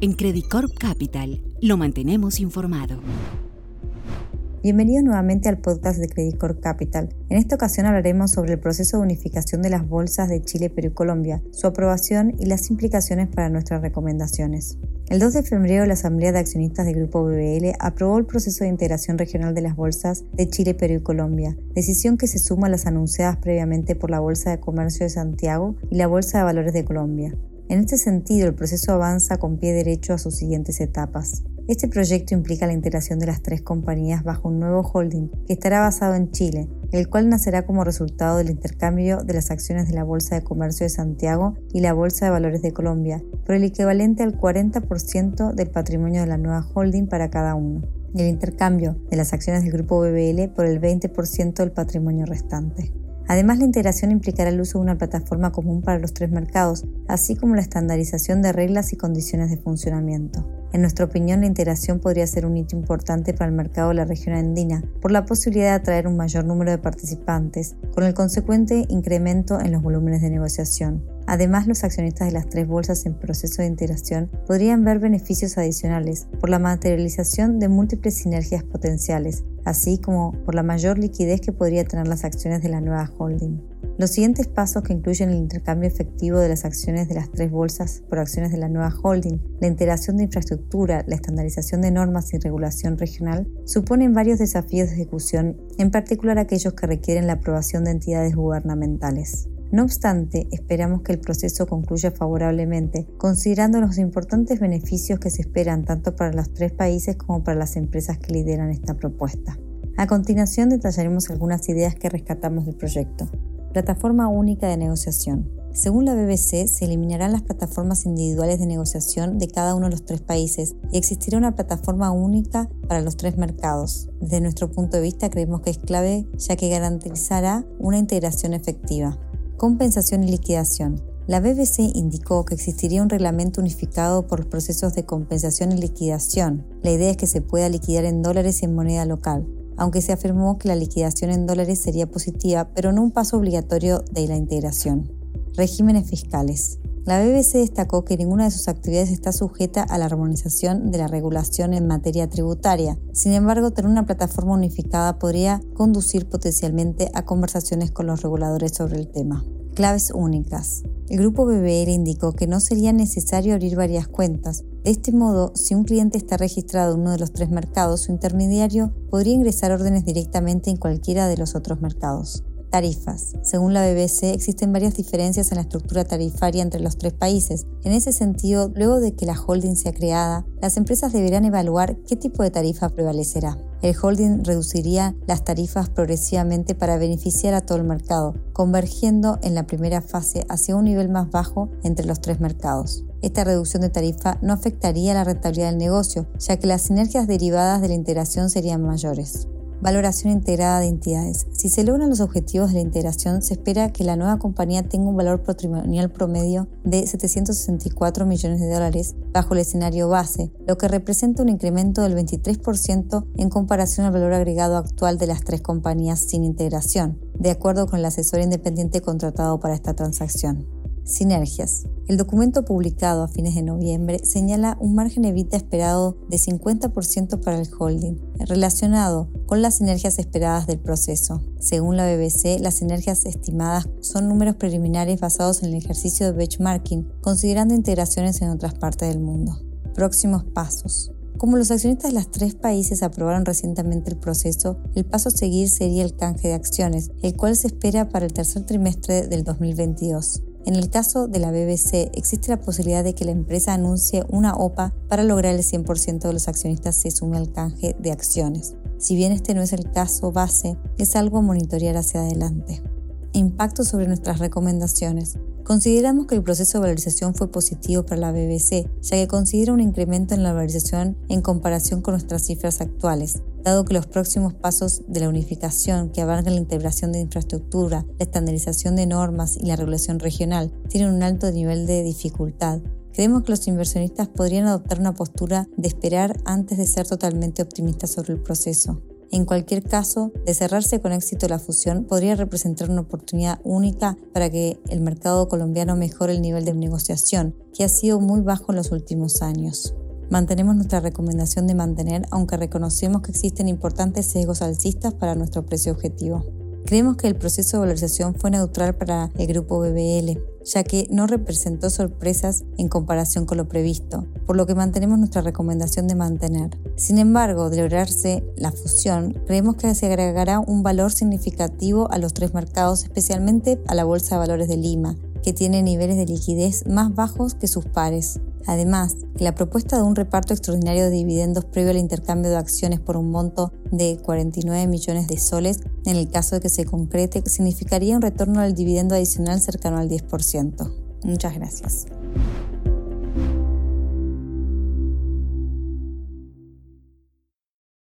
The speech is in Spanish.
En Credicorp Capital lo mantenemos informado. Bienvenidos nuevamente al podcast de Credit Capital. En esta ocasión hablaremos sobre el proceso de unificación de las bolsas de Chile, Perú y Colombia, su aprobación y las implicaciones para nuestras recomendaciones. El 2 de febrero, la Asamblea de Accionistas del Grupo BBL aprobó el proceso de integración regional de las bolsas de Chile, Perú y Colombia, decisión que se suma a las anunciadas previamente por la Bolsa de Comercio de Santiago y la Bolsa de Valores de Colombia. En este sentido, el proceso avanza con pie derecho a sus siguientes etapas. Este proyecto implica la integración de las tres compañías bajo un nuevo holding que estará basado en Chile, el cual nacerá como resultado del intercambio de las acciones de la Bolsa de Comercio de Santiago y la Bolsa de Valores de Colombia, por el equivalente al 40% del patrimonio de la nueva holding para cada uno, y el intercambio de las acciones del grupo BBL por el 20% del patrimonio restante. Además, la integración implicará el uso de una plataforma común para los tres mercados, así como la estandarización de reglas y condiciones de funcionamiento. En nuestra opinión, la integración podría ser un hito importante para el mercado de la región andina por la posibilidad de atraer un mayor número de participantes, con el consecuente incremento en los volúmenes de negociación. Además, los accionistas de las tres bolsas en proceso de integración podrían ver beneficios adicionales por la materialización de múltiples sinergias potenciales, así como por la mayor liquidez que podría tener las acciones de la nueva holding. Los siguientes pasos que incluyen el intercambio efectivo de las acciones de las tres bolsas por acciones de la nueva holding, la integración de infraestructura, la estandarización de normas y regulación regional, suponen varios desafíos de ejecución, en particular aquellos que requieren la aprobación de entidades gubernamentales. No obstante, esperamos que el proceso concluya favorablemente, considerando los importantes beneficios que se esperan tanto para los tres países como para las empresas que lideran esta propuesta. A continuación detallaremos algunas ideas que rescatamos del proyecto. Plataforma única de negociación. Según la BBC, se eliminarán las plataformas individuales de negociación de cada uno de los tres países y existirá una plataforma única para los tres mercados. Desde nuestro punto de vista creemos que es clave ya que garantizará una integración efectiva. Compensación y liquidación. La BBC indicó que existiría un reglamento unificado por los procesos de compensación y liquidación. La idea es que se pueda liquidar en dólares y en moneda local, aunque se afirmó que la liquidación en dólares sería positiva, pero no un paso obligatorio de la integración. Regímenes fiscales. La BBC destacó que ninguna de sus actividades está sujeta a la armonización de la regulación en materia tributaria. Sin embargo, tener una plataforma unificada podría conducir potencialmente a conversaciones con los reguladores sobre el tema. Claves únicas. El grupo BBL indicó que no sería necesario abrir varias cuentas. De este modo, si un cliente está registrado en uno de los tres mercados, su intermediario podría ingresar órdenes directamente en cualquiera de los otros mercados. Tarifas. Según la BBC, existen varias diferencias en la estructura tarifaria entre los tres países. En ese sentido, luego de que la holding sea creada, las empresas deberán evaluar qué tipo de tarifa prevalecerá. El holding reduciría las tarifas progresivamente para beneficiar a todo el mercado, convergiendo en la primera fase hacia un nivel más bajo entre los tres mercados. Esta reducción de tarifa no afectaría la rentabilidad del negocio, ya que las sinergias derivadas de la integración serían mayores. Valoración integrada de entidades. Si se logran los objetivos de la integración, se espera que la nueva compañía tenga un valor patrimonial promedio de 764 millones de dólares bajo el escenario base, lo que representa un incremento del 23% en comparación al valor agregado actual de las tres compañías sin integración, de acuerdo con el asesor independiente contratado para esta transacción. Sinergias. El documento publicado a fines de noviembre señala un margen evita esperado de 50% para el holding, relacionado con las sinergias esperadas del proceso. Según la BBC, las sinergias estimadas son números preliminares basados en el ejercicio de benchmarking, considerando integraciones en otras partes del mundo. Próximos pasos. Como los accionistas de los tres países aprobaron recientemente el proceso, el paso a seguir sería el canje de acciones, el cual se espera para el tercer trimestre del 2022. En el caso de la BBC, existe la posibilidad de que la empresa anuncie una OPA para lograr el 100% de los accionistas se sume al canje de acciones. Si bien este no es el caso base, es algo a monitorear hacia adelante. Impacto sobre nuestras recomendaciones. Consideramos que el proceso de valorización fue positivo para la BBC, ya que considera un incremento en la valorización en comparación con nuestras cifras actuales, dado que los próximos pasos de la unificación, que abarcan la integración de infraestructura, la estandarización de normas y la regulación regional, tienen un alto nivel de dificultad. Creemos que los inversionistas podrían adoptar una postura de esperar antes de ser totalmente optimistas sobre el proceso. En cualquier caso, de cerrarse con éxito la fusión, podría representar una oportunidad única para que el mercado colombiano mejore el nivel de negociación, que ha sido muy bajo en los últimos años. Mantenemos nuestra recomendación de mantener, aunque reconocemos que existen importantes sesgos alcistas para nuestro precio objetivo. Creemos que el proceso de valorización fue neutral para el grupo BBL, ya que no representó sorpresas en comparación con lo previsto, por lo que mantenemos nuestra recomendación de mantener. Sin embargo, de lograrse la fusión, creemos que se agregará un valor significativo a los tres mercados, especialmente a la Bolsa de Valores de Lima, que tiene niveles de liquidez más bajos que sus pares. Además, la propuesta de un reparto extraordinario de dividendos previo al intercambio de acciones por un monto de 49 millones de soles, en el caso de que se concrete, significaría un retorno del dividendo adicional cercano al 10%. Muchas gracias.